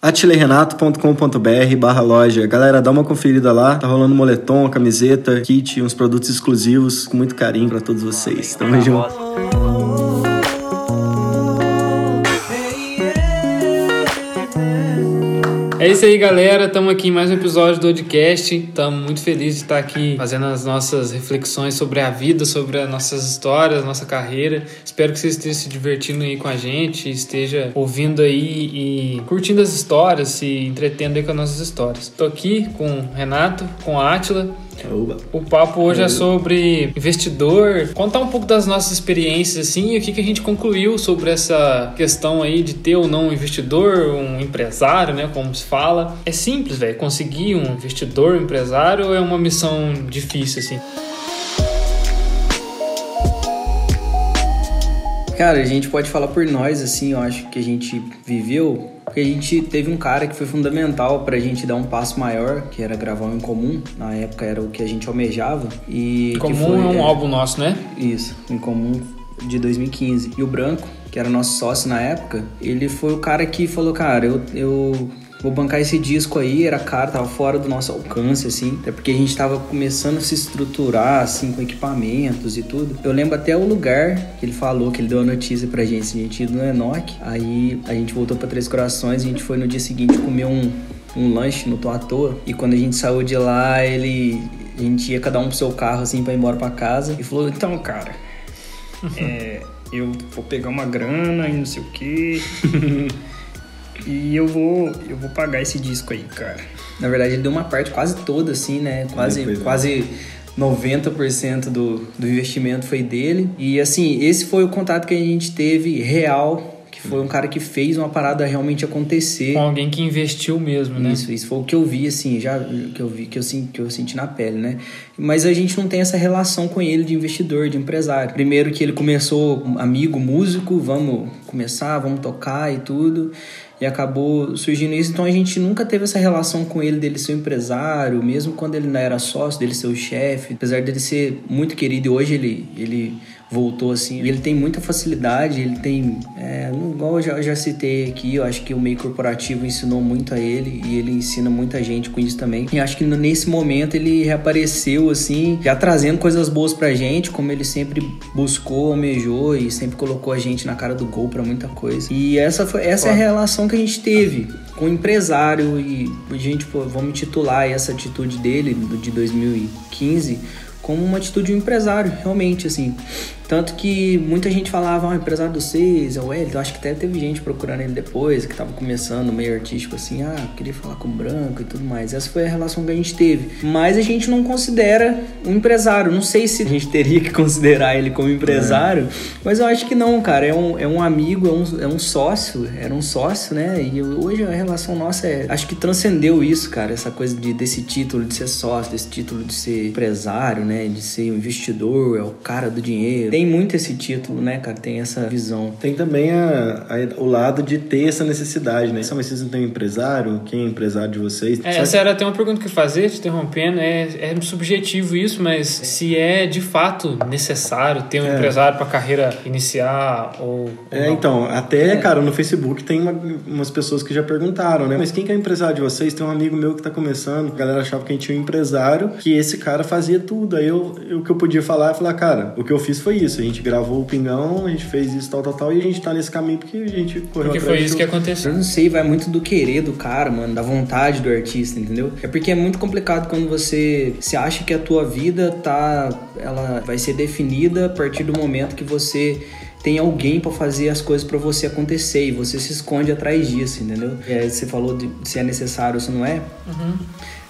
atilerenato.com.br barra loja. Galera, dá uma conferida lá. Tá rolando moletom, camiseta, kit, uns produtos exclusivos com muito carinho para todos vocês. Tamo junto. É isso aí, galera. Estamos aqui em mais um episódio do podcast. Estamos muito felizes de estar aqui fazendo as nossas reflexões sobre a vida, sobre as nossas histórias, nossa carreira. Espero que você esteja se divertindo aí com a gente, esteja ouvindo aí e curtindo as histórias, se entretendo aí com as nossas histórias. Estou aqui com o Renato, com a Átila Oba. O papo hoje é sobre investidor, contar um pouco das nossas experiências assim e o que, que a gente concluiu sobre essa questão aí de ter ou não um investidor, um empresário, né, como se fala. É simples, velho, conseguir um investidor, um empresário é uma missão difícil assim? Cara, a gente pode falar por nós assim, eu acho que a gente viveu porque a gente teve um cara que foi fundamental para a gente dar um passo maior, que era gravar um em comum. Na época era o que a gente almejava. E comum foi, é um é, álbum nosso, né? Isso, em comum de 2015. E o Branco, que era nosso sócio na época, ele foi o cara que falou: Cara, eu, eu vou bancar esse disco aí, era caro, tava fora do nosso alcance, assim, até porque a gente tava começando a se estruturar, assim, com equipamentos e tudo. Eu lembro até o lugar que ele falou, que ele deu a notícia pra gente, a gente ia no Enoch, aí a gente voltou pra Três Corações, a gente foi no dia seguinte comer um, um lanche no Tô à Toa, e quando a gente saiu de lá, ele... A gente ia cada um pro seu carro, assim, pra ir embora pra casa, e falou, então, cara, é, eu vou pegar uma grana e não sei o quê... E eu vou, eu vou pagar esse disco aí, cara. Na verdade, ele deu uma parte quase toda, assim, né? Quase, Depois, quase 90% do, do investimento foi dele. E assim, esse foi o contato que a gente teve real que foi um cara que fez uma parada realmente acontecer. Com alguém que investiu mesmo, né? Isso, isso foi o que eu vi, assim, já que eu vi, que eu, que eu senti na pele, né? Mas a gente não tem essa relação com ele de investidor, de empresário. Primeiro que ele começou amigo, músico, vamos começar, vamos tocar e tudo e acabou surgindo isso. Então a gente nunca teve essa relação com ele dele ser um empresário, mesmo quando ele não era sócio, dele ser o chefe, apesar dele ser muito querido hoje ele, ele voltou assim. Ele tem muita facilidade, ele tem. É, igual eu já, já citei aqui, eu acho que o meio corporativo ensinou muito a ele e ele ensina muita gente com isso também. E acho que nesse momento ele reapareceu assim, já trazendo coisas boas pra gente, como ele sempre buscou, almejou e sempre colocou a gente na cara do gol para muita coisa. E essa foi essa é a relação que a gente teve com o empresário e a gente, pô, vamos titular essa atitude dele de 2015 como uma atitude de um empresário, realmente, assim. Tanto que muita gente falava, ah, o empresário do Seis, é o Wellington. Acho que até teve gente procurando ele depois, que tava começando meio artístico, assim, ah, queria falar com o Branco e tudo mais. Essa foi a relação que a gente teve. Mas a gente não considera um empresário. Não sei se a gente teria que considerar ele como empresário, é. mas eu acho que não, cara. É um, é um amigo, é um, é um sócio, era um sócio, né? E hoje a relação nossa é. Acho que transcendeu isso, cara. Essa coisa de, desse título de ser sócio, desse título de ser empresário, né? De ser um investidor, é o cara do dinheiro tem muito esse título, né, cara? Tem essa visão. Tem também a, a, o lado de ter essa necessidade, né? Mas vocês não têm um empresário? Quem é empresário de vocês? É, essa era até uma pergunta que eu fazer, te interrompendo. É, é subjetivo isso, mas se é de fato necessário ter um é. empresário para carreira iniciar ou. ou é, não. então, até, é. cara, no Facebook tem uma, umas pessoas que já perguntaram, né? Mas quem que é empresário de vocês? Tem um amigo meu que tá começando. A galera achava que a gente tinha um empresário, que esse cara fazia tudo. Aí eu, eu, o que eu podia falar é falar, cara, o que eu fiz foi isso isso. A gente gravou o Pingão, a gente fez isso, tal, tal, tal, e a gente tá nesse caminho porque a gente correu Porque foi isso do... que aconteceu. Eu não sei, vai muito do querer do cara, mano, da vontade do artista, entendeu? É porque é muito complicado quando você se acha que a tua vida tá. Ela vai ser definida a partir do momento que você tem alguém para fazer as coisas para você acontecer e você se esconde atrás disso, entendeu? É, você falou de se é necessário ou se não é. Uhum.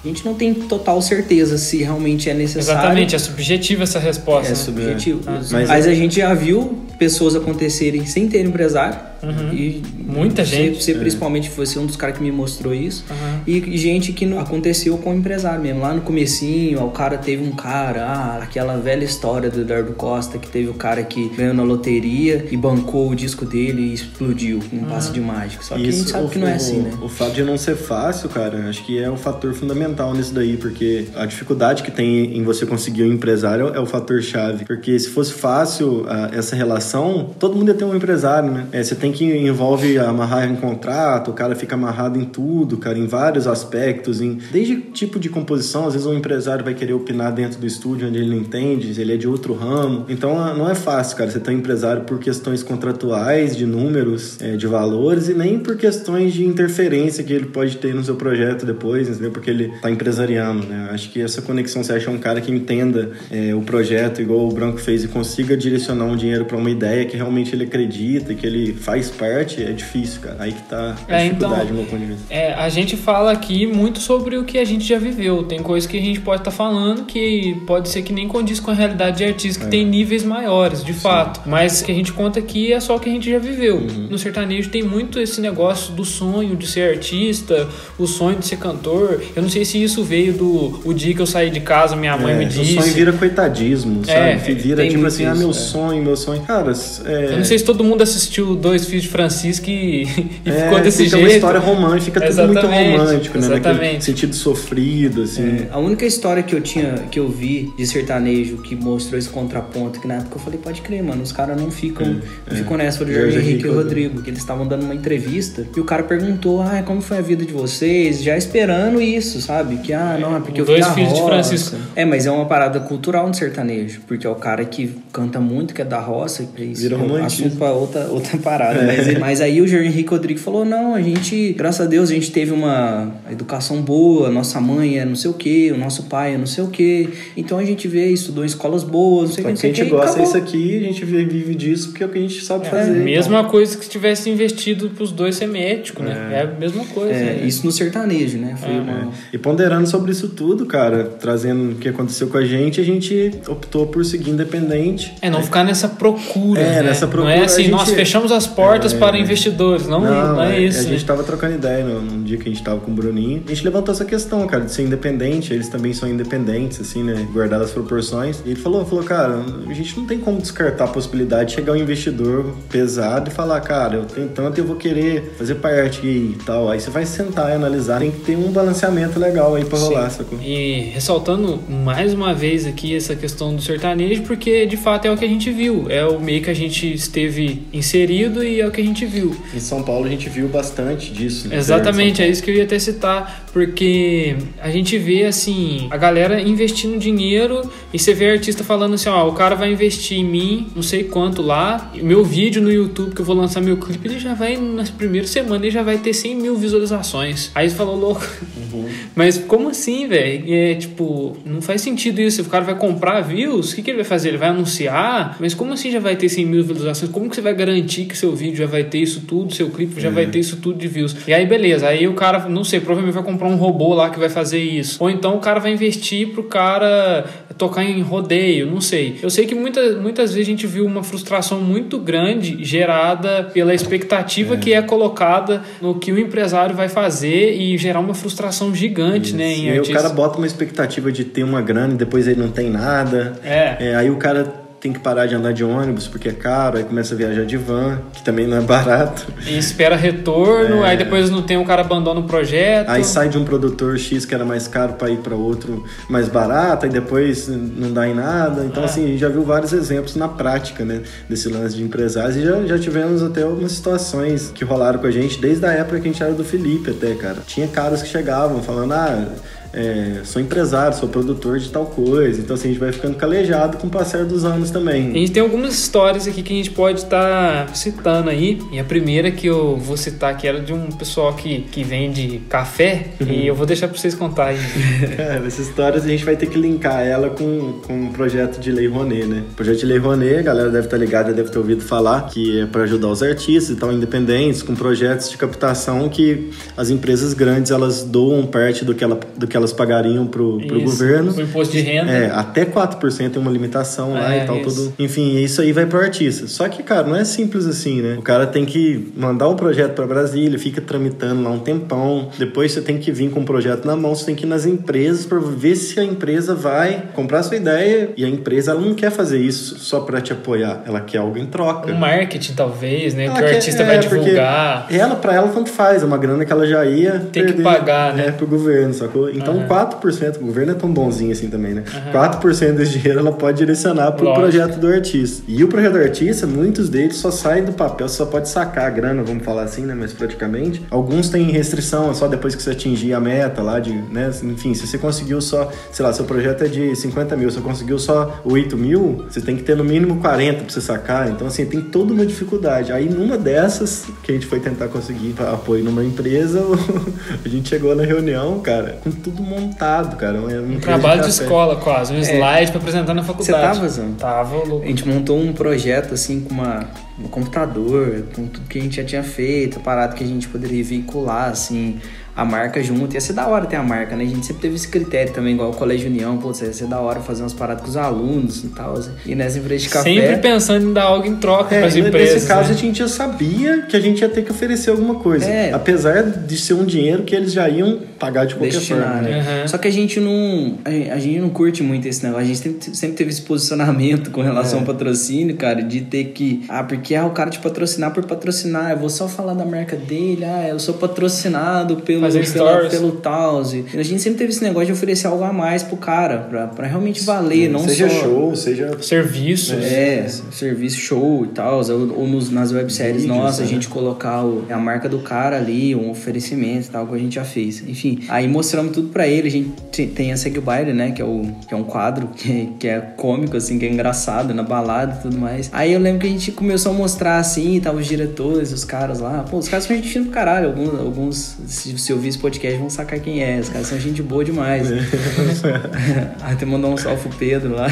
A gente não tem total certeza se realmente é necessário. Exatamente, é subjetiva essa resposta. É né? subjetivo. É. Mas, Mas a gente já viu pessoas acontecerem sem ter empresário Uhum. E muita gente. Você, é. principalmente foi um dos caras que me mostrou isso. Uhum. E gente que não aconteceu com o empresário mesmo. Lá no comecinho, o cara teve um cara, ah, aquela velha história do Eduardo Costa, que teve o cara que ganhou na loteria e bancou o disco dele e explodiu com um uhum. passe de mágica. Só que isso, a gente sabe o, que não é assim, né? O fato de não ser fácil, cara, acho que é um fator fundamental nisso daí, porque a dificuldade que tem em você conseguir um empresário é o fator chave. Porque se fosse fácil essa relação, todo mundo ia ter um empresário, né? É, você tem que envolve amarrar em contrato, o cara fica amarrado em tudo, cara, em vários aspectos, em desde tipo de composição, às vezes um empresário vai querer opinar dentro do estúdio onde ele não entende, ele é de outro ramo. Então não é fácil, cara, você ter um empresário por questões contratuais, de números, é, de valores e nem por questões de interferência que ele pode ter no seu projeto depois, entendeu? Porque ele tá empresariando, né? Acho que essa conexão, você acha um cara que entenda é, o projeto igual o Branco fez e consiga direcionar um dinheiro para uma ideia que realmente ele acredita, que ele faz parte, é difícil, cara. Aí que tá a É, então, dificuldade, do meu ponto de vista. É, a gente fala aqui muito sobre o que a gente já viveu. Tem coisas que a gente pode estar falando que pode ser que nem condiz com a realidade de artista, que É. tem níveis maiores, de fato. Mas o que a gente conta aqui é só o que a gente já viveu. Uhum. No sertanejo tem muito esse negócio do sonho de ser artista, o sonho de ser cantor. Eu não sei se isso veio do o dia que eu saí de casa, minha mãe É, me O disse. sonho vira coitadismo, É, sabe? Vira tem tipo assim, ah, isso, meu é. sonho, meu sonho. Cara, é, Eu não sei se todo mundo assistiu Dois Filhos de Francisco e, e é, ficou desse fica jeito. uma história romântica, fica tudo muito romântico, né? Naquele exatamente. sentido sofrido, assim. A única história que eu tinha, que eu vi de sertanejo que mostrou esse contraponto, que na época eu falei, pode crer, mano, os caras não ficam, não ficam nessa, foi do Jorge Jorge Henrique e Rodrigo, que eles estavam dando uma entrevista e o cara perguntou, ah, como foi a vida de vocês? Já esperando isso, sabe? Que, ah, não, é porque eu Dois filhos de roça. Francisco. É, mas é uma parada cultural no sertanejo, porque é o cara que canta muito, que é da roça, que é isso Vira é um assunto pra outra, outra parada. Mas, mas aí o Jorge Henrique Rodrigues falou: não, a gente, graças a Deus, a gente teve uma educação boa, nossa mãe é não sei o que, o nosso pai é não sei o que. Então a gente vê, estudou em escolas boas, não sei o que, a gente gosta acabou. disso aqui, a gente vive disso porque é o que a gente sabe fazer. Mesma coisa que se tivesse investido pros dois ser médico, né? É a mesma coisa. É, né? isso no sertanejo, né? Foi É. uma. E ponderando sobre isso tudo, cara, trazendo o que aconteceu com a gente, a gente optou por seguir independente. É, não ficar nessa procura. É, né? nessa procura, Não é assim, a gente- nós fechamos as portas É, para é. investidores. Não, não, é, isso. A gente tava trocando ideia num, num dia que a gente tava com o Bruninho. A gente levantou essa questão, cara, de ser independente. Eles também são independentes, assim, né? Guardadas as proporções. E ele falou, falou, cara, a gente não tem como descartar a possibilidade de chegar um investidor pesado e falar, cara, eu tenho tanto e eu vou querer fazer parte e tal. Aí você vai sentar e analisar. Tem que ter um balanceamento legal aí pra rolar, sacou? E ressaltando mais uma vez aqui essa questão do sertanejo, porque de fato é o que a gente viu. É o meio que a gente esteve inserido e é o que a gente viu. Em São Paulo a gente viu bastante disso. né? Exatamente, é isso que eu ia até citar, porque a gente vê assim, a galera investindo dinheiro e você vê artista falando assim, ó, o cara vai investir em mim, não sei quanto lá, meu vídeo no YouTube que eu vou lançar meu clipe, ele já vai, nas primeiras semanas, ele já vai ter 100 mil visualizações. Aí você falou, louco, mas como assim, velho? É tipo, não faz sentido isso, o cara vai comprar views, o que, que ele vai fazer? Ele vai anunciar? Mas como assim já vai ter 100 mil visualizações? Como que você vai garantir que seu vídeo já vai ter isso tudo, seu clipe já vai ter isso tudo de views? E aí, beleza, aí o cara, não sei, provavelmente vai comprar um robô lá que vai fazer isso. Ou então o cara vai investir pro cara tocar em rodeio, não sei. Eu sei que muitas, muitas vezes a gente viu uma frustração muito grande gerada pela expectativa que é colocada no que o empresário vai fazer e gerar uma frustração gigante, né, em E aí o artistas. cara bota uma expectativa de ter uma grana e depois ele não tem nada. É. aí o cara tem que parar de andar de ônibus porque é caro, aí começa a viajar de van, que também não é barato. E espera retorno, aí depois não tem, o cara abandona o projeto. É. Aí sai de um produtor X que era mais caro para ir para outro mais barato, aí depois não dá em nada. Então, É. assim, a gente já viu vários exemplos na prática, né, desse lance de empresários e já, já tivemos até algumas situações que rolaram com a gente desde a época que a gente era do Felipe, até, cara. Tinha caras que chegavam falando, ah. É, sou empresário, sou produtor de tal coisa. Então, assim, a gente vai ficando calejado com o passar dos anos A também. gente tem algumas histórias aqui que a gente pode estar citando aí. E a primeira que eu vou citar aqui era de um pessoal que, que vende café. E eu vou deixar pra vocês contarem. Cara, essas histórias a gente vai ter que linkar ela com, com o projeto de Lei Rouanet, né? O projeto de Lei Rouanet, a galera deve estar ligada, deve ter ouvido falar, que é para ajudar os artistas e tal, independentes, com projetos de captação que as empresas grandes, elas doam parte do que, ela, do que elas pagariam pro, pro Isso, governo. O imposto de renda. É, até 4% tem uma limitação lá É, e tal, isso. tudo. Enfim, isso aí vai pro artista. Só que, cara, não é simples assim, né? O cara tem que mandar um projeto para Brasília, fica tramitando lá um tempão. Depois você tem que vir com o projeto na mão, você tem que ir nas empresas para ver se a empresa vai comprar a sua ideia. E a empresa, ela não quer fazer isso só para te apoiar, ela quer algo em troca. Um marketing, talvez, né? Ela que o artista é, vai divulgar. Ela, pra ela, tanto faz. É uma grana que ela já ia Tem que perder, pagar, né? É, pro governo, sacou? Então, Então 4%, o governo é tão bonzinho assim também, né? 4% desse dinheiro ela pode direcionar para o projeto do artista. E o projeto do artista, muitos deles só saem do papel, você só pode sacar a grana, vamos falar assim, né? Mas praticamente. Alguns têm restrição, é só depois que você atingir a meta lá de, né? Enfim, se você conseguiu só, sei lá, seu projeto é de 50 mil, você conseguiu só 8 mil, você tem que ter no mínimo 40 pra você sacar. Então, assim, tem toda uma dificuldade. Aí, numa dessas, que a gente foi tentar conseguir apoio numa empresa, a gente chegou na reunião, cara, com tudo montado, cara. Um, trabalho de escola quase, um slide pra apresentar na Você faculdade. tava, Zão? Tava, A louco. gente montou um projeto assim com uma, um computador, com tudo que a gente já tinha feito, a parada que a gente poderia veicular, assim, a marca junto. Ia ser da hora ter a marca, né? A gente sempre teve esse critério também, igual o Colégio União, pô, ia ser da hora fazer umas paradas com os alunos e tal. assim. E nessa empresa de café. Sempre pensando em dar algo em troca É, pras e empresas. nesse caso né? a gente já sabia que a gente ia ter que oferecer alguma coisa. É. Apesar de ser um dinheiro que eles já iam pagar de qualquer destinar, forma. né? Uhum. Só que a gente não a gente- a gente não curte muito esse negócio. A gente sempre, sempre teve esse posicionamento com relação É. ao patrocínio, cara, de ter que ah, porque ah, o cara te patrocinar por patrocinar, eu vou só falar da marca dele, ah, eu sou patrocinado pelo Fazer pela, stories. pelo Taos. A gente sempre teve esse negócio de oferecer algo a mais pro cara, pra, pra realmente valer, não seja só show, seja Serviços. é, serviço show e tal, ou, ou nos, nas webséries Vídeos, nossas, a né? gente colocar o- a marca do cara ali, um oferecimento e tal, que a gente já fez. Enfim, aí mostramos tudo pra ele, a gente te- tem a Segue o Baile, né, que é, o, que é um quadro que, que é cômico, assim, que é engraçado, na balada e tudo mais. Aí eu lembro que a gente começou a mostrar, assim, tava os diretores, os caras lá, pô, os caras são gente fina do caralho, alguns, alguns se, se ouvir esse podcast vão sacar quem é, os caras são gente boa demais. Aí até mandou um salve pro Pedro lá.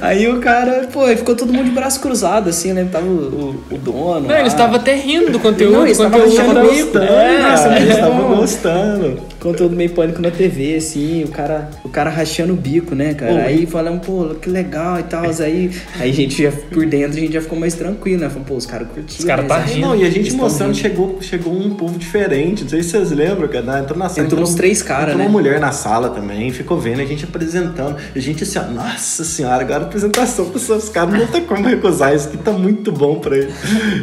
Aí, aí o cara, pô, ficou todo mundo de braço cruzado, assim, né? Tava o, o, o dono. Não, lá. ele estava até rindo do conteúdo. Não, eles o estavam conteúdo achando bico, gostando, é, nossa, é. eles estavam gostando. Conteúdo meio pânico na TV, assim, o cara, o cara rachando o bico, né, cara? Pô, aí falando, pô, que legal e tal. Aí, aí a gente já, por dentro, a gente já ficou mais tranquilo, né? Falando, pô, os caras curtiram. Os caras né? tá Eles- rindo. Não, e a gente Eles mostrando, rindo. chegou, chegou um povo diferente. Não sei se vocês lembram, cara. Entrou na sala. Entrou uns três caras, entrou né? uma mulher na sala também, ficou vendo a gente apresentando. E a gente assim, ó, nossa senhora, agora a apresentação para os caras não tem como recusar. Isso aqui tá muito bom pra ele.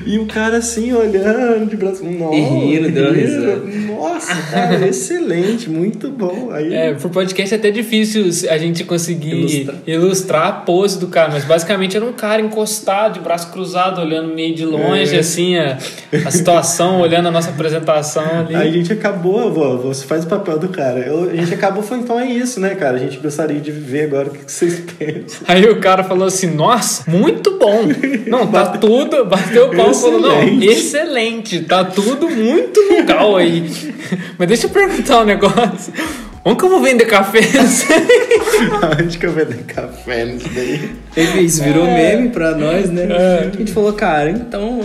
E o cara assim, olhando de braço. Nossa, E rindo, deu risada. Nossa, cara, excelente, muito bom. Aí, É, pro podcast é até difícil a gente conseguir ilustrar. Ilustrar. a pose do cara, mas basicamente era um cara encostado, de braço cruzado, olhando meio de longe, É. assim, a, a situação, olhando a nossa apresentação ali. Aí a gente acabou, vó, você faz o papel do cara. Eu- a gente acabou falando, então é isso, né, cara? A gente gostaria de ver agora o que vocês pensam. Aí o cara falou assim, nossa, muito bom. Não, tá tudo, bateu o pau e falou, não, Excelente. excelente, tá tudo muito legal aí. Mas deixa eu perguntar um negócio. Onde que eu vou vender café? Onde que eu vender café nisso daí? Teve isso, virou É. meme pra nós, né? É. A gente falou, cara, então.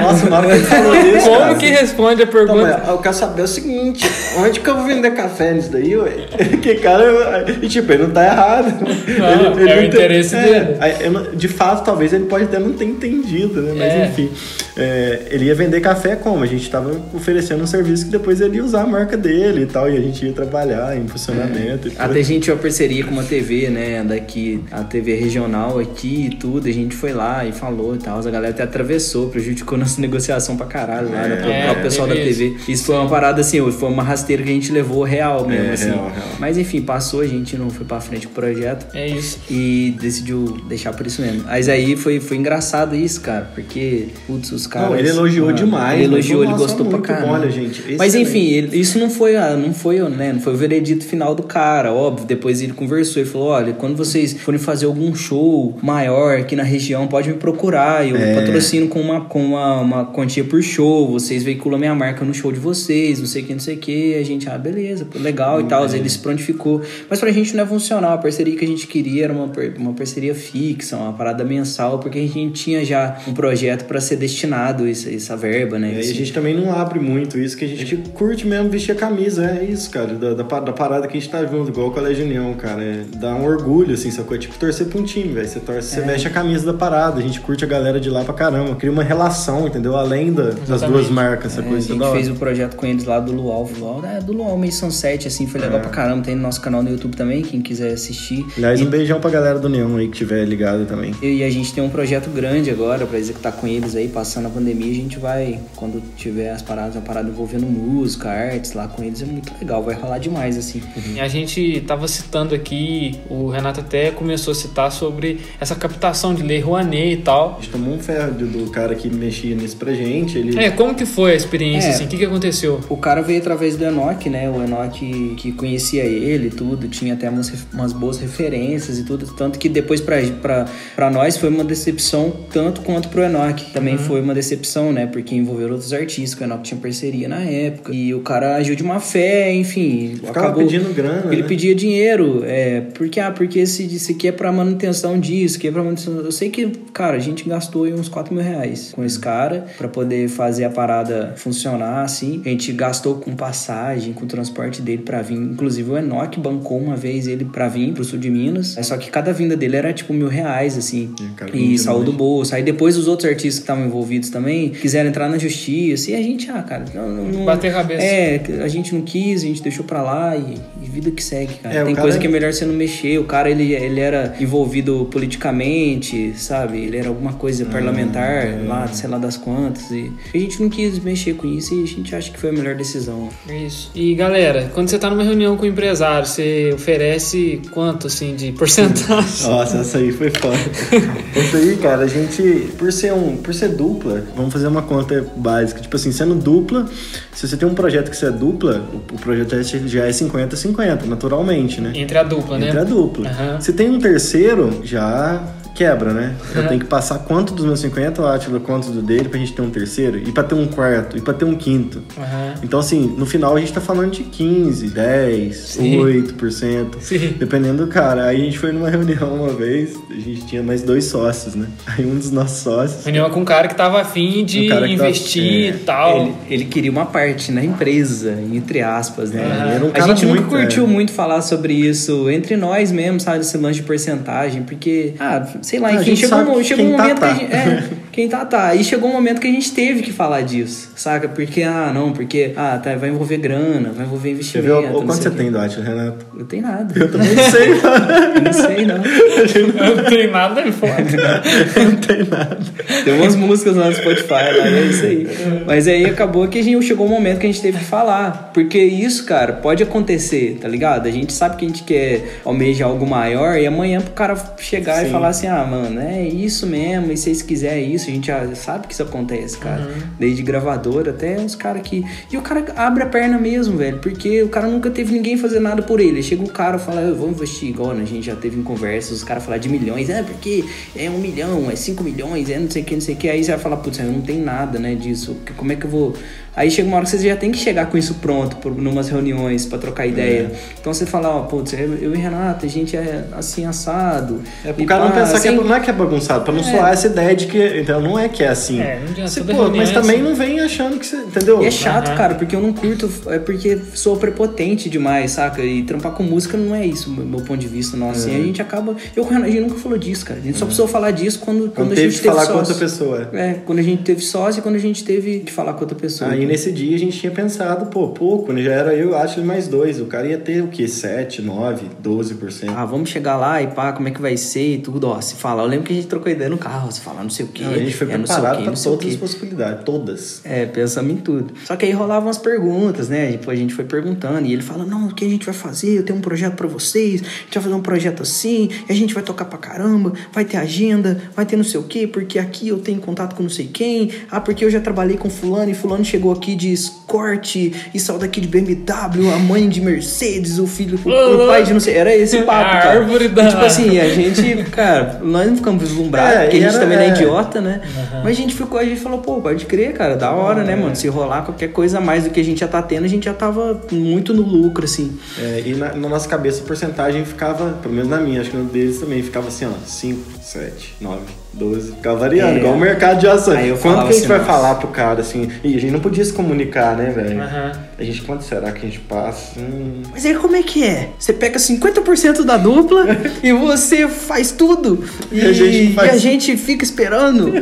Nossa, na hora que ele falou isso, Como cara. que responde a Não, pergunta? mas eu quero saber o seguinte, onde que eu vou vender café nisso daí, ué? Que cara, e tipo, ele não tá errado. Não, ele, é o não interesse dele. eu não- de fato, talvez ele pode até não ter entendido, né? Mas É. enfim, é, ele ia vender café como? A gente tava oferecendo um serviço que depois ele ia usar a marca dele e tal, e a gente ia trabalhar em funcionamento e tudo. Até a gente tinha uma parceria com uma TV, né? Daqui, a TV regional aqui e tudo. A gente foi lá e falou e tal. A galera até atravessou, prejudicou nossa negociação pra caralho lá, né? Pro É, próprio pessoal da TV. Isso foi uma parada assim, foi uma rasteira que a gente levou real mesmo, É, assim. real, real. Mas enfim, passou, a gente não foi pra frente com o projeto. É isso. E decidiu deixar por isso mesmo. Mas aí foi, foi engraçado isso, cara, porque, putz, os caras. Não, ele elogiou mano, demais. Ele elogiou, ele gostou pra caramba. olha, gente. Mas excelente. enfim, ele- isso não foi, a- não foi, né, não foi o veredito final do cara, óbvio. Depois ele conversou e falou: olha, quando vocês forem fazer algum show maior aqui na região, pode me procurar. Eu É. patrocino com, uma, com uma, uma quantia por show. Vocês veiculam minha marca no show de vocês, não sei o que, não sei o que. A gente, ah, beleza, legal e tal. Ele se prontificou. Mas pra gente não é funcional. A parceria que a gente queria era uma, uma parceria fixa, uma parada mensal, porque a gente tinha já um projeto pra ser destinado essa, essa verba, né? E aí a gente também não abre muito isso, que a gente curte mesmo vestir a camisa, é isso, cara, da, da, da parada que a gente tá junto, igual o Colégio União, cara, é, dá um orgulho, assim, sacou? É tipo torcer pra um time, velho, você torce, você veste a camisa da parada, a gente curte a galera de lá pra caramba, cria uma relação, entendeu? Além da- das duas marcas, essa É, coisa a gente fez o projeto com eles lá do Luau. Luau é do Luau Mason 7, assim, foi legal É. pra caramba. Tem no nosso canal no YouTube também, quem quiser assistir. Aliás, e, um beijão pra galera do União aí que tiver ligado também. e a gente tem um projeto grande agora pra executar com eles aí, passando na pandemia, a gente vai, quando tiver as paradas, a parada envolvendo música, artes lá com eles, é muito legal, vai rolar demais, assim. E a gente tava citando aqui, o Renato até começou a citar sobre essa captação de lei Rouanet e tal. A gente tomou um ferro do, cara que mexia nisso pra gente. Ele... É, como que foi a experiência, É. assim? O que, que aconteceu? O cara veio através do Enoch, né? O Enoch que conhecia ele e tudo, tinha até umas, umas boas referências e tudo. Tanto que depois pra, pra, pra nós foi uma decepção, tanto quanto pro Enoch. Também foi uma decepção, né? Porque envolveu outros artistas, que o Enoch tinha parceria na época. E o cara agiu de má fé, enfim. Ficava acabou... pedindo grana, Ele né? pedia dinheiro, é, porque, ah, porque esse, esse aqui é pra manutenção disso, que é pra manutenção. Eu sei que, cara, a gente gastou uns 4 mil reais com esse cara pra poder fazer a parada funcionar, assim. A gente gastou com passagem, com o transporte dele pra vir. Inclusive o Enoch bancou uma vez ele pra vir pro sul de Minas. É só que cada vinda dele era tipo mil reais, assim. E cara E saiu do bolso. Aí depois os outros artistas que estavam envolvidos também quiseram entrar na justiça. E a gente, ah, cara, não. não- não- Bater a cabeça. É, a gente não quis, a gente deixou pra lá e, e vida que segue, cara. É, Tem cara- coisa que é melhor você não mexer. O cara, ele, ele era envolvido politicamente, sabe? Ele era alguma coisa parlamentar lá, sei lá das quantas. E a gente não quis mexer com isso e a gente acha que foi a melhor decisão. É isso. E galera, quando você tá numa reunião com o empresário, você oferece quanto, assim, de porcentagem? Nossa, essa aí foi foda. essa aí, cara, a gente, por ser um, por ser dupla, vamos fazer uma conta básica. Tipo assim, sendo dupla, se você tem um projeto que você é dupla, o, o projeto já é 50-50, naturalmente, né? Entre a dupla, né? Entre a dupla. Aham. Se tem um terceiro, já quebra, né? Eu tenho que passar quanto dos meus 50, o Átila quanto do dele, pra gente ter um terceiro, e pra ter um quarto, e pra ter um quinto. Aham. Então, assim, no final a gente tá falando de 15, 10, Sim. 8%. Sim. Dependendo do cara. Aí a gente foi numa reunião uma vez, a gente tinha mais dois sócios, né? Aí um dos nossos sócios. Reunião com um cara que tava afim de Um que tava- investir é. e tal. Ele, ele queria uma parte na empresa, entre aspas, né? Era um a gente nunca muito, curtiu é. muito falar sobre isso entre nós mesmo, sabe? Esse lance de porcentagem, porque, ah, sei lá, enfim, chegou, um, chegou um quem tá, momento tá. que a gente, é, quem tá, tá. E chegou um momento que a gente teve que falar disso, saca? Porque, ah, não, porque, ah, tá, vai envolver grana, vai envolver Você investimento. viu? Ou não quanto você tem do Átila, Renato? Eu tenho nada. Eu também não sei, Eu não sei, não. Eu não tenho nada é foda. não tem nada. Tem umas músicas lá no Spotify, lá, é isso aí. Mas aí acabou que a gente chegou um momento que a gente teve que falar. Porque isso, cara, pode acontecer, tá ligado? A gente sabe que a gente quer almejar algo maior e amanhã pro cara chegar e Sim. falar assim: ah, mano, é isso mesmo, e se vocês quiserem isso, a gente já sabe que isso acontece, cara. Uhum. Desde gravador até os caras que. E o cara abre a perna mesmo, velho, porque o cara nunca teve ninguém fazer nada por ele. Chega o cara e fala: eu vou investir, igual né? a gente já teve em conversas, os caras falar de milhões, é porque é um milhão, é cinco milhões, é não sei o que, não sei o que. Aí você vai falar: putz, eu não tenho nada, né, disso. Como é que eu vou. Aí chega uma hora que você já tem que chegar com isso pronto, por, numas reuniões, pra trocar ideia. Então você fala, ó, putz, eu, eu e Renato, a gente é assim, assado. É pro cara não pá, pensar que é, sem- não é que é bagunçado, pra não soar essa ideia de que. Então não é que é assim. É, não adianta, Você, pô, mas é também assim. não vem achando que você. Entendeu? E é chato, Aham. cara, porque eu não curto, é porque sou prepotente demais, saca? E trampar com música não é isso, meu, meu ponto de vista, não. Assim, a gente acaba. Eu com o Renato, a gente nunca falou disso, cara. A gente só precisou falar disso quando, quando, Quando a teve gente que teve falar com outra pessoa. É, quando a gente teve sócio e quando a gente teve que falar com outra pessoa. Aí nesse dia a gente tinha pensado, pô, pouco, né? Já era eu, acho, e mais dois. O cara ia ter o quê? 7, 9, 12%. Ah, vamos chegar lá e pá, como é que vai ser e tudo, ó, se fala. Eu lembro que a gente trocou ideia no carro, se falar não sei o quê. Não, a gente foi é, preparado o todas as possibilidades, todas. É, pensamos em tudo. Só que aí rolavam as perguntas, né? Tipo, a gente foi perguntando e ele fala: Não, o que a gente vai fazer? Eu tenho um projeto pra vocês, a gente vai fazer um projeto assim, e a gente vai tocar pra caramba, vai ter agenda, vai ter não sei o quê, porque aqui eu tenho contato com não sei quem. Ah, porque eu já trabalhei com Fulano e Fulano chegou aqui de Escort e saiu daqui de BMW, a mãe de Mercedes, o filho, o, o pai de não sei. Era esse papo, A cara. árvore da- E, tipo assim, a gente, cara, nós não ficamos vislumbrados, É, porque a gente era- também não é é. idiota, né? Mas a gente ficou, a gente falou, pô, pode crer, cara, da hora, É. né, mano? Se rolar qualquer coisa a mais do que a gente já tá tendo, a gente já tava muito no lucro, assim. É, e na, na nossa cabeça a porcentagem ficava, pelo menos na minha, acho que no deles também, ficava assim, ó, 5, 7, 9, 12, ficava variando, É. igual o mercado de ações. Aí eu Quanto que a gente assim, vai nossa. falar pro cara, assim? E a gente não podia se comunicar, né, velho? Aham. A gente, quanto será que a gente passa? Hum, Mas aí como é que é? Você pega 50% da dupla e você faz tudo. E, E a gente faz- e a gente fica esperando.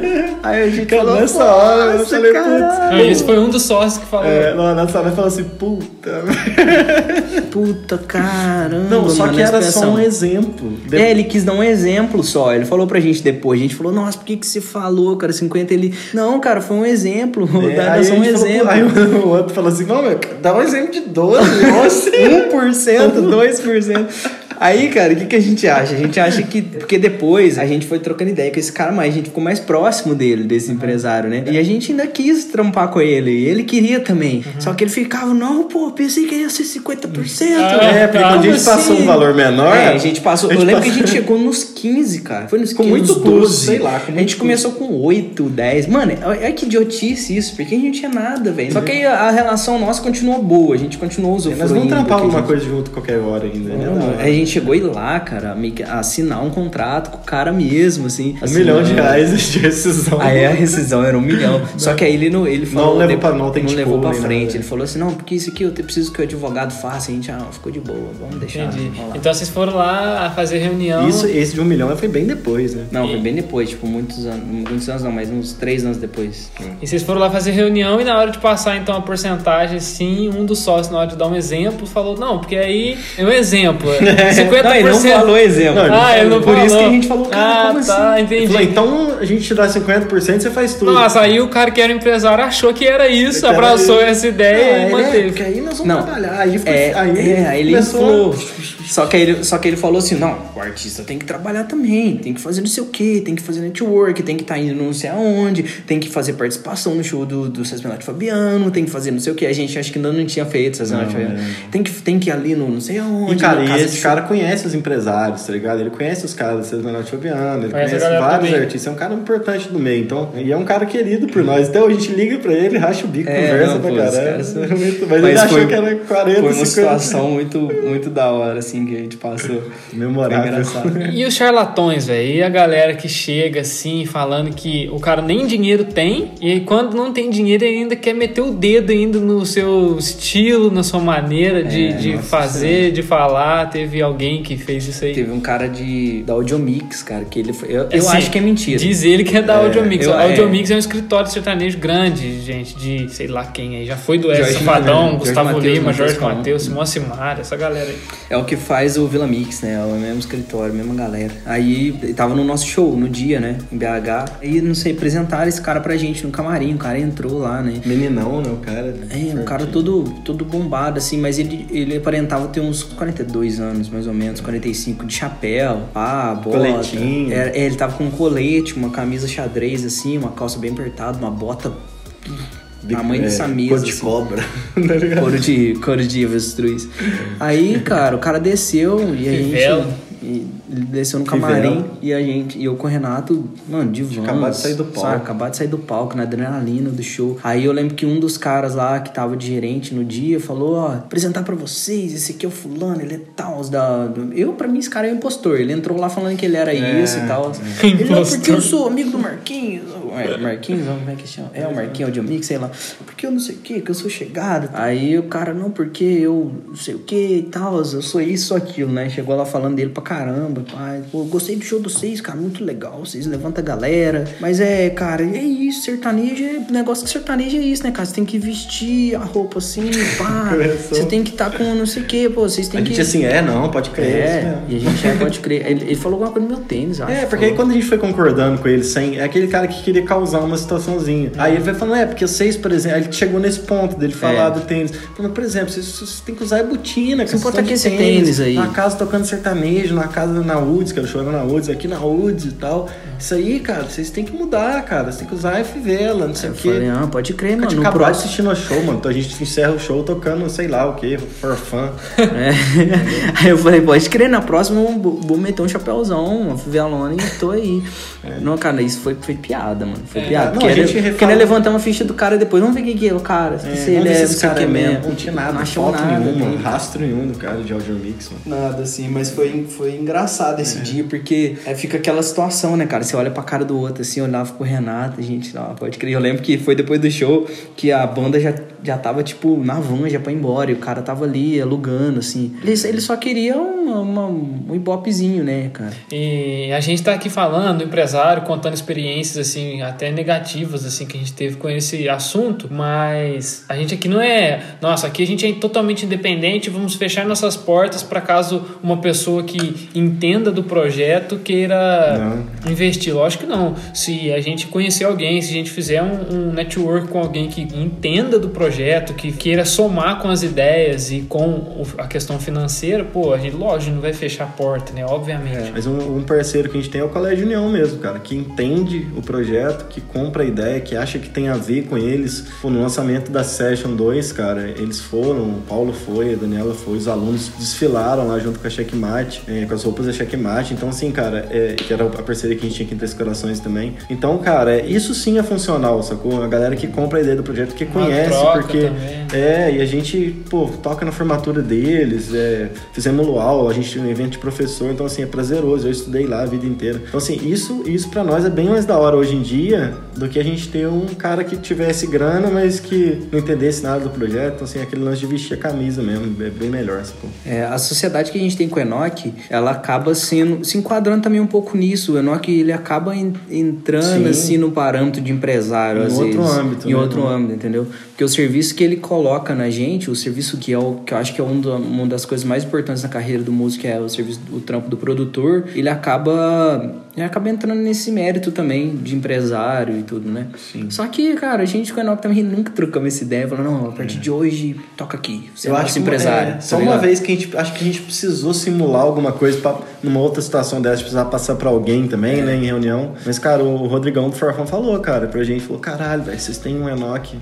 Aí a gente Cara, falou, nessa hora eu "Nossa, falei, caralho." Não, esse foi um dos sócios que falou. é, não, nessa hora fala assim, puta. Puta caramba. Não, só mano, que era só um exemplo. De- É, ele quis dar um exemplo só. Ele falou, falou pra gente depois. A gente falou, nossa, por que, que você falou, cara? 50 ele. Não, cara, foi um exemplo. É, dá aí só um gente falou, exemplo. aí o outro falou assim, não, meu, dá um exemplo de 12, nossa. 1%, 2%. Aí, cara, o que, que a gente acha? A gente acha que. Porque depois a gente foi trocando ideia com esse cara, mas a gente ficou mais próximo dele, desse empresário, né? E a gente ainda quis trampar com ele. E ele queria também. Só que ele ficava, não, pô, pensei que ia ser 50%. Ah, É, porque quando a gente Como passou assim? um valor menor... É, a gente passou. a gente eu lembro que a passou- gente chegou nos 15, cara. Foi nos Com 15, muito nos custo, sei lá, a gente começou com 8, 10. Mano, é que idiotice isso, porque a gente não tinha nada, velho. Só que aí a, relação nossa continuou boa, a gente continuou usufruindo. Nós vamos do trampar que a alguma gente- coisa junto qualquer hora ainda, né? Não, Não, a gente chegou a ir lá, cara, meio que assinar um contrato com o cara mesmo, assim. Um milhão de reais de rescisão. Aí a rescisão era um milhão. Só que aí ele não, ele falou. levou de- pra- não autenticou levou pra nada. frente. Ele falou assim: não, porque isso aqui eu preciso que o advogado faça. A gente, ah, ficou de boa, vamos deixar. Entendi. Então vocês foram lá a fazer reunião. Isso, esse de um milhão foi bem depois, né? Não, foi bem depois, tipo, muitos anos. Muitos anos não, mas uns três anos depois. E vocês foram lá fazer reunião e na hora de passar então a porcentagem, sim, um dos sócios, na hora de dar um exemplo, falou, não, porque aí é um exemplo. é 50%. Não, ele não falou exemplo. Não, ele Ah, ele não Por falou. isso que a gente falou, cara, ah, como tá, assim? Ele entendi. falou, então a gente te dá 50%, você faz tudo. Nossa, aí o cara que era empresário achou que era isso, abraçou isso. essa ideia Ah, e ele é, manteve. porque aí nós vamos Não. trabalhar. Aí, foi, É, aí, é, aí ele começou- falou. Só que, ele, só que ele falou assim: não, o artista tem que trabalhar também, tem que fazer não sei o que, tem que fazer network, tem que estar indo não sei aonde, tem que fazer participação no show do, do César Menotti Fabiano, tem que fazer não sei o que. A gente acho que ainda não tinha feito César Menotti Não, Fabiano. é. Tem, que, tem que ir ali no não sei aonde. E, cara, e esse cara conhece os empresários, tá ligado? Ele conhece os caras do César Menotti Fabiano, ele Conhece conhece vários também. artistas. É um cara importante do meio, então. E é um cara querido por nós. Então a gente liga pra ele, racha o bico, É, conversa não, pra pô, caralho. caras são- Mas, Mas ele achou foi- que era 40, Foi uma 50. situação muito, muito da hora, assim, que a gente passou. Memorável. E os charlatões, velho? E a galera que chega assim, falando que o cara nem dinheiro tem, e quando não tem dinheiro ele ainda quer meter o dedo ainda no seu estilo, na sua maneira de, É, de nossa fazer, de falar. Teve alguém que fez isso aí. Teve um cara de, da Audiomix, cara, que ele foi. Eu, eu Assim, acho que é mentira. Diz ele que é da É, Audiomix. eu- é. Audiomix é. um escritório sertanejo grande, gente, de sei lá quem aí. Já foi do Edson Safadão, Mateus, Gustavo Mateus, Lima, Mateus Jorge Calma. Matheus, Simão Simara, essa galera aí. É o que faz o Vila Mix, né? É o mesmo escritório, a mesma galera. Aí tava no nosso show, no dia, né? Em BH. Aí, não sei, apresentaram esse cara pra gente no camarim. O cara entrou lá, né? Meninão, né? O cara. É, um cara todo, todo bombado, assim, mas ele, ele aparentava ter uns 42 anos, mais ou menos, 45, de chapéu, pá, bota. Coletinho. É, é, ele tava com um colete, uma camisa xadrez, assim, uma calça bem apertada, uma bota tamanho dessa mesa. Cor de assim. cobra. tá? Couro de, couro de avestruz. Aí, cara, o cara desceu e a gente. e ele desceu no camarim e a gente. E eu com o Renato, mano, de vans. acabado de sair do palco. sabe? Acabado de sair do palco, na adrenalina do show. Aí eu lembro que um dos caras lá que tava de gerente no dia falou: Ó, apresentar pra vocês, esse aqui é o fulano, ele é tal. Da... do-" Eu, pra mim, esse cara é um impostor. Ele entrou lá falando que ele era isso e tal. Ele, não, porque eu sou amigo do Marquinhos. É, Marquinhos, como é que chama? É o Marquinhos Audiomix, sei lá. Porque eu não sei o que, que eu sou chegado. Aí o cara, não, porque eu não sei o que e tal, eu sou isso, sou aquilo, né? Chegou lá falando dele pra caramba, pai. Pô, gostei do show de vocês, cara, muito legal. Vocês levantam a galera. Mas é, cara, é isso, sertanejo é. Negócio que sertanejo é isso, né, cara? Você tem que vestir a roupa assim, pá. Você tem que estar com não sei o que, pô. Vocês A têm que. gente assim, é, não, pode crer. É, mesmo. e a gente é, pode crer. Ele, ele falou alguma coisa no meu tênis, eu acho. É, porque aí quando a gente foi concordando com ele sem. É aquele cara que queria causar uma situaçãozinha. Aí ele vai falando, é, porque vocês, por exemplo, aí ele chegou nesse ponto dele falar É. do tênis. Falando, por exemplo, vocês, vocês têm que usar é botina, Você não tá com de esse tênis aí. Na casa tocando sertanejo, na casa na Woods, que eu choro na Woods, aqui na Woods e tal. Isso aí, cara, vocês têm que mudar, cara. Vocês têm que usar Fivela, não sei Eu o quê. falei, ah, pode crer, A mano. acabou próximo. de assistir no show, mano. Então a gente encerra o show tocando, sei lá o que, for fun. É. Aí eu falei, pode crer, na próxima eu vou meter um chapéuzão, uma fivelona e tô aí. Não, cara, isso foi, foi piada, mano. Foi piada. É. Não, porque a gente era- refala- porque nós levantamos a ficha do cara depois. Vamos ver quem que é o cara. Se É, ele é, se o cara que é mesmo. mesmo. Não tinha nada, Não achou foto nada. nenhuma, nem- rastro nenhum do cara de Audio Mix, mano. Nada assim, mas foi, foi engraçado esse dia, porque é, fica aquela situação, né, cara? Você olha pra cara do outro, assim, eu olhava pro Renato, gente, não, pode crer. Eu lembro que foi depois do show que a banda já, já tava, tipo, na van já pra ir embora, e o cara tava ali alugando, assim. Ele, ele só queria uma, uma- um ibopezinho, né, cara? E a gente tá aqui falando, o empresário, contando experiências, assim, até negativas, assim, que a gente teve com esse assunto, mas a gente aqui não é. Nossa, aqui a gente é totalmente independente, vamos fechar nossas portas para caso uma pessoa que entenda do projeto queira não. investir. Lógico que não. Se a gente conhecer alguém, se a gente fizer um, um network com alguém que entenda do projeto, que queira somar com as ideias e com a questão financeira, pô, a gente, lógico, não vai fechar a porta, né? Obviamente. É, mas um, um, parceiro que a gente tem é o Colégio União mesmo, cara, que entende o projeto, que compra a ideia, que acha que tem a ver com eles. Pô, no lançamento da Session 2, cara, eles foram, o Paulo foi, a Daniela foi, os alunos desfilaram lá junto com a Checkmate, é, com as roupas da Checkmate. Então, assim, cara, é, que era a parceria que a gente tinha aqui entre as corações também. Então, cara, isso sim é funcional, sacou? A galera que compra a ideia do projeto, que conhece, porque. Também. É, e a gente, pô, toca na formatura deles, é, fizemos luau, a gente tinha um evento de professor, então, assim, é prazeroso. Eu estudei lá a vida inteira. Então, assim, isso, isso para nós é bem mais da hora hoje em dia do que a gente ter um cara que tivesse grana, mas que não entendesse nada do projeto. Então, assim, aquele lance de vestir a camisa mesmo, é bem melhor, sacou? É, a sociedade que a gente tem com o Enoch, ela acaba sendo, se enquadrando também um pouco nisso. O Enoch, ele acaba entrando, Sim. assim, no parâmetro de empresário, em às outro vezes. âmbito. Em né? outro âmbito, entendeu? Porque o serviço que ele coloca na gente, o serviço que é o que eu acho que é um do, uma das coisas mais importantes na carreira do músico, é o serviço, o trampo do produtor, ele acaba ele acaba entrando nesse mérito também de empresário e tudo, né? Sim. Só que, cara, a gente com a Enoch também nunca trocamos essa ideia, falando, não, a partir é. de hoje toca aqui. Você eu é acho empresário. É, tá só uma vez que a gente acho que a gente precisou simular alguma coisa para numa outra situação dessa, precisar passar para alguém também, é. né, em reunião. Mas, cara, o Rodrigão do Forfão falou, cara, pra gente, falou, caralho, velho, vocês têm um Enoch,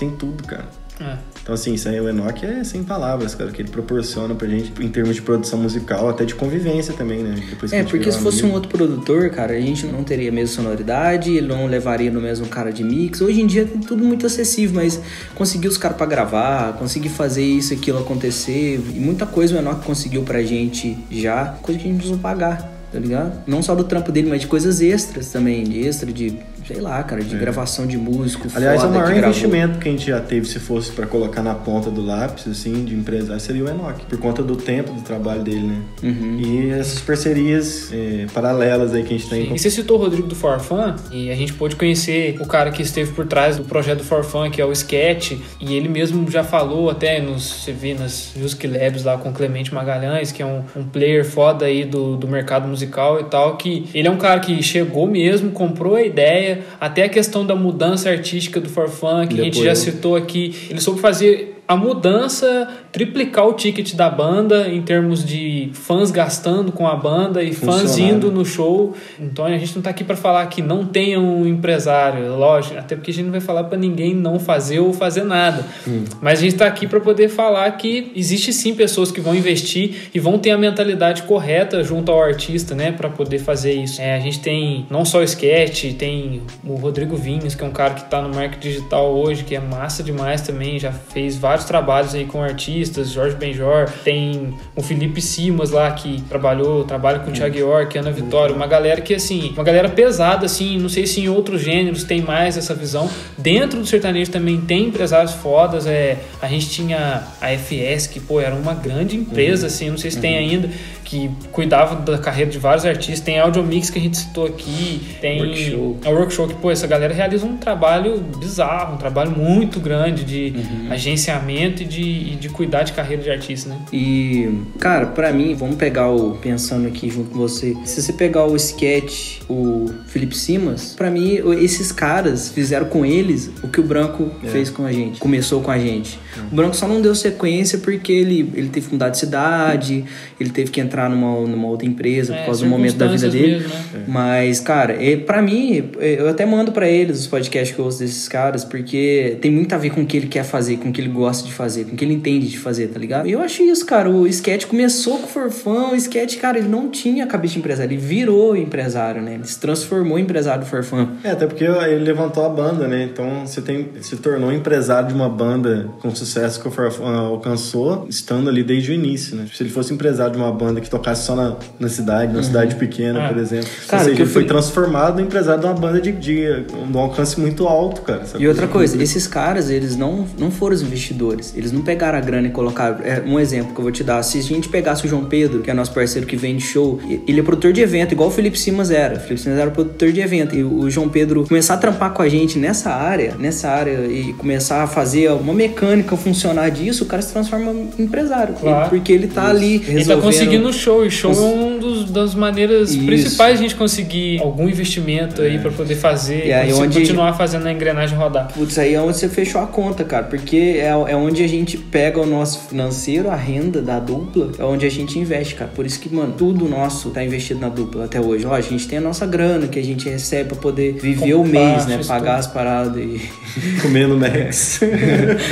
têm tudo, cara. É. Então, assim, isso aí, o Enoch é sem palavras, cara, que ele proporciona pra gente em termos de produção musical, até de convivência também, né? É, porque se fosse um outro produtor, cara, a gente não teria a mesma sonoridade, ele não levaria no mesmo cara de mix. Hoje em dia tem tudo muito acessível, mas conseguir os caras pra gravar, conseguir fazer isso, aquilo acontecer, e muita coisa o Enoch conseguiu pra gente já, coisa que a gente precisa pagar tá ligado? Não só do trampo dele, mas de coisas extras também, de extra, de sei lá, cara, de é. gravação de músico. Aliás, é o maior que investimento que a gente já teve, se fosse para colocar na ponta do lápis, assim, de empresário, seria o Enoch, por conta do tempo do trabalho dele, né? Uhum. E essas parcerias é, paralelas aí que a gente tem. E você citou o Rodrigo do Forfan, e a gente pôde conhecer o cara que esteve por trás do projeto do Forfan, que é o Sketch, e ele mesmo já falou até nos, você vê nas Music Labs lá com o Clemente Magalhães, que é um, um player foda aí do, do mercado musical e tal, que ele é um cara que chegou mesmo, comprou a ideia, até a questão da mudança artística do Forfun, que a gente já citou aqui. Ele soube fazer a mudança triplicar o ticket da banda em termos de fãs gastando com a banda e fãs indo no show. Então a gente não está aqui para falar que não tenha um empresário, lógico, até porque a gente não vai falar para ninguém não fazer ou fazer nada. Hum. Mas a gente está aqui para poder falar que existe sim pessoas que vão investir e vão ter a mentalidade correta junto ao artista, né, para poder fazer isso. É, a gente tem não só o sketch, tem o Rodrigo Vinhos, que é um cara que está no marketing digital hoje, que é massa demais também, já fez vários vários trabalhos aí com artistas, Jorge Benjor, tem o Felipe Simas lá que trabalhou, trabalha com o Thiago York, Ana Vitória, uma galera que assim, uma galera pesada assim, não sei se em outros gêneros tem mais essa visão. Dentro do sertanejo também tem empresários fodas, é, a gente tinha a FS que, pô, era uma grande empresa uhum. assim, não sei se uhum. tem ainda, que cuidava da carreira de vários artistas. Tem a Audio Mix que a gente citou aqui, tem workshop. a Workshop que, pô, essa galera realiza um trabalho bizarro, um trabalho muito grande de uhum. agenciamento e de, e de cuidar de carreira de artista, né? E, cara, para mim, vamos pegar o. Pensando aqui junto com você, se você pegar o sketch, o Felipe Simas, para mim, esses caras fizeram com eles o que o Branco é. fez com a gente, começou com a gente. Uhum. O Branco só não deu sequência porque ele, ele teve que mudar de cidade, ele teve que entrar entrar numa, numa outra empresa é, por causa do momento da vida dele. Mesmo, né? Mas, cara, é, para mim, eu até mando para eles os podcasts que eu ouço desses caras, porque tem muito a ver com o que ele quer fazer, com o que ele gosta de fazer, com o que ele entende de fazer, tá ligado? E eu acho isso, cara. O sketch começou com o Forfã, o sketch, cara, ele não tinha cabeça de empresário, ele virou empresário, né? Ele se transformou em empresário do Forfã. É, até porque ele levantou a banda, né? Então você tem, se tornou empresário de uma banda com sucesso que o Forfã alcançou, estando ali desde o início, né? Se ele fosse empresário de uma banda que tocasse só na, na cidade, na uhum. cidade pequena, é. por exemplo. Cara, Ou seja, ele foi transformado em empresário de uma banda de, de, um alcance muito alto, cara. E outra coisa, esses caras, eles não, não foram os investidores. Eles não pegaram a grana e colocaram. É, um exemplo que eu vou te dar. Se a gente pegasse o João Pedro, que é nosso parceiro que vende show, ele é produtor de evento, igual o Felipe Simas era. O Felipe Simas era produtor de evento. E o João Pedro começar a trampar com a gente nessa área, nessa área, e começar a fazer uma mecânica funcionar disso, o cara se transforma em empresário. Claro. Porque ele tá ali resolvendo... Ele tá conseguindo show. E show Cons... é uma das maneiras Isso. principais de a gente conseguir algum investimento aí para poder fazer e aí onde... continuar fazendo a engrenagem rodar. Putz, aí é onde você fechou a conta, cara. Porque é, é onde a gente pega o nosso financeiro, a renda da dupla, é onde a gente investe, cara. Por isso que, mano, tudo nosso tá investido na dupla até hoje. Ó, a gente tem a nossa grana que a gente recebe pra poder viver o mês, né? Pagar as paradas e. Comendo Max.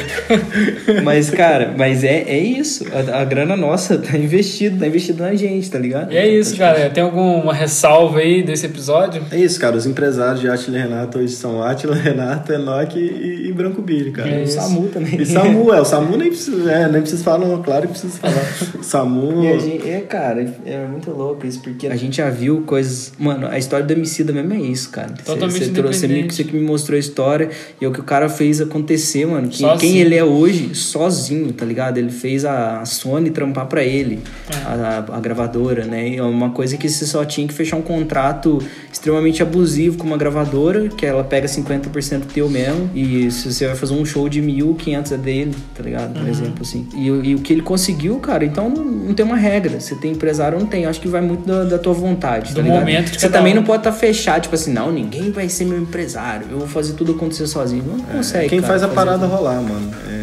mas, cara, mas é, é isso. A, a grana nossa tá investida, tá investida na gente, tá ligado? E é isso, galera. Tem alguma ressalva aí desse episódio? É isso, cara. Os empresários de Atila e Renato hoje são Atila, Renato, Enoch e, e Branco Billy, cara. É e o Samu também. E Samu, é. O Samu nem precisa, é, nem precisa falar, não. Claro que precisa falar. Samu. Gente, é, cara, é muito louco isso, porque a gente já viu coisas. Mano, a história do Emicida mesmo é isso, cara. Totalmente você, trouxe, você, me, você que me mostrou a história e é o que o cara fez acontecer, mano. Que, quem ele é hoje, sozinho, tá ligado? Ele fez a Sony trampar pra ele, é. a, a, gravadora, né? E é uma coisa que você só tinha que fechar um contrato extremamente abusivo com uma gravadora, que ela pega 50% teu mesmo, e se você vai fazer um show de mil, 500 é dele, tá ligado? Por uhum. exemplo, assim. E, e, o que ele conseguiu, cara, então não, não, tem uma regra. Você tem empresário ou não tem. Eu acho que vai muito da, da tua vontade, tá Do ligado? momento que Você também um. não pode estar tá fechado, tipo assim, não, ninguém vai ser meu empresário, eu vou fazer tudo acontecer sozinho. Não é, consegue. Quem cara, faz a parada rolar, mano. É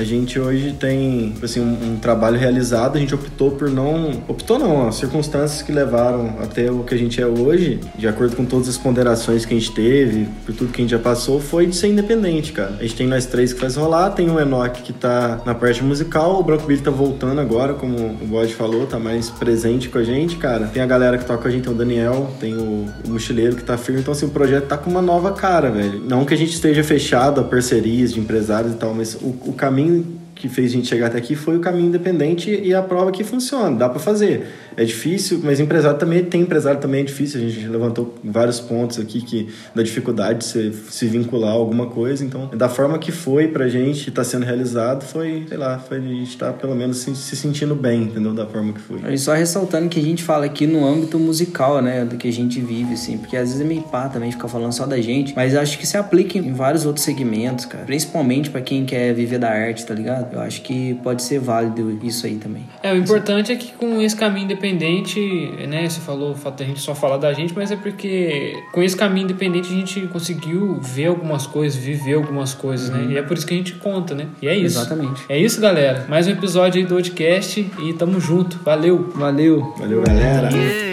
a gente hoje tem assim, um, um, trabalho realizado, a gente optou por não. Optou não, as circunstâncias que levaram até o que a gente é hoje, de acordo com todas as ponderações que a gente teve, por tudo que a gente já passou, foi de ser independente, cara. A gente tem nós três que faz rolar, tem o Enoch que tá na parte musical, o Branco Billy tá voltando agora, como o God falou, tá mais presente com a gente, cara. Tem a galera que toca com a gente, tem o Daniel, tem o, o Mochileiro que tá firme, então assim, o projeto tá com uma nova cara, velho. Não que a gente esteja fechado a parcerias de empresários e tal, mas o, o caminho caminho que fez a gente chegar até aqui foi o caminho independente e a prova que funciona, dá para fazer. É difícil, mas empresário também tem empresário também é difícil. A gente levantou vários pontos aqui que da dificuldade de se, se vincular a alguma coisa. Então, da forma que foi pra gente estar tá sendo realizado, foi, sei lá, foi a gente estar tá, pelo menos se, se, sentindo bem, entendeu? Da forma que foi. E só ressaltando que a gente fala aqui no âmbito musical, né, do que a gente vive, assim, porque às vezes é meio pá também ficar falando só da gente, mas acho que se aplica em vários outros segmentos, cara. Principalmente para quem quer viver da arte, tá ligado? Eu acho que pode ser válido isso aí também. É, o importante é que com esse caminho independente, né, você falou o fato da gente só falar da gente, mas é porque com esse caminho independente a gente conseguiu ver algumas coisas, viver algumas coisas, né? uhum. né? E é por isso que a gente conta, né? E é isso. Exatamente. É isso, galera. Mais um episódio aí do podcast e tamo junto. Valeu. Valeu. Valeu, galera. Yeah.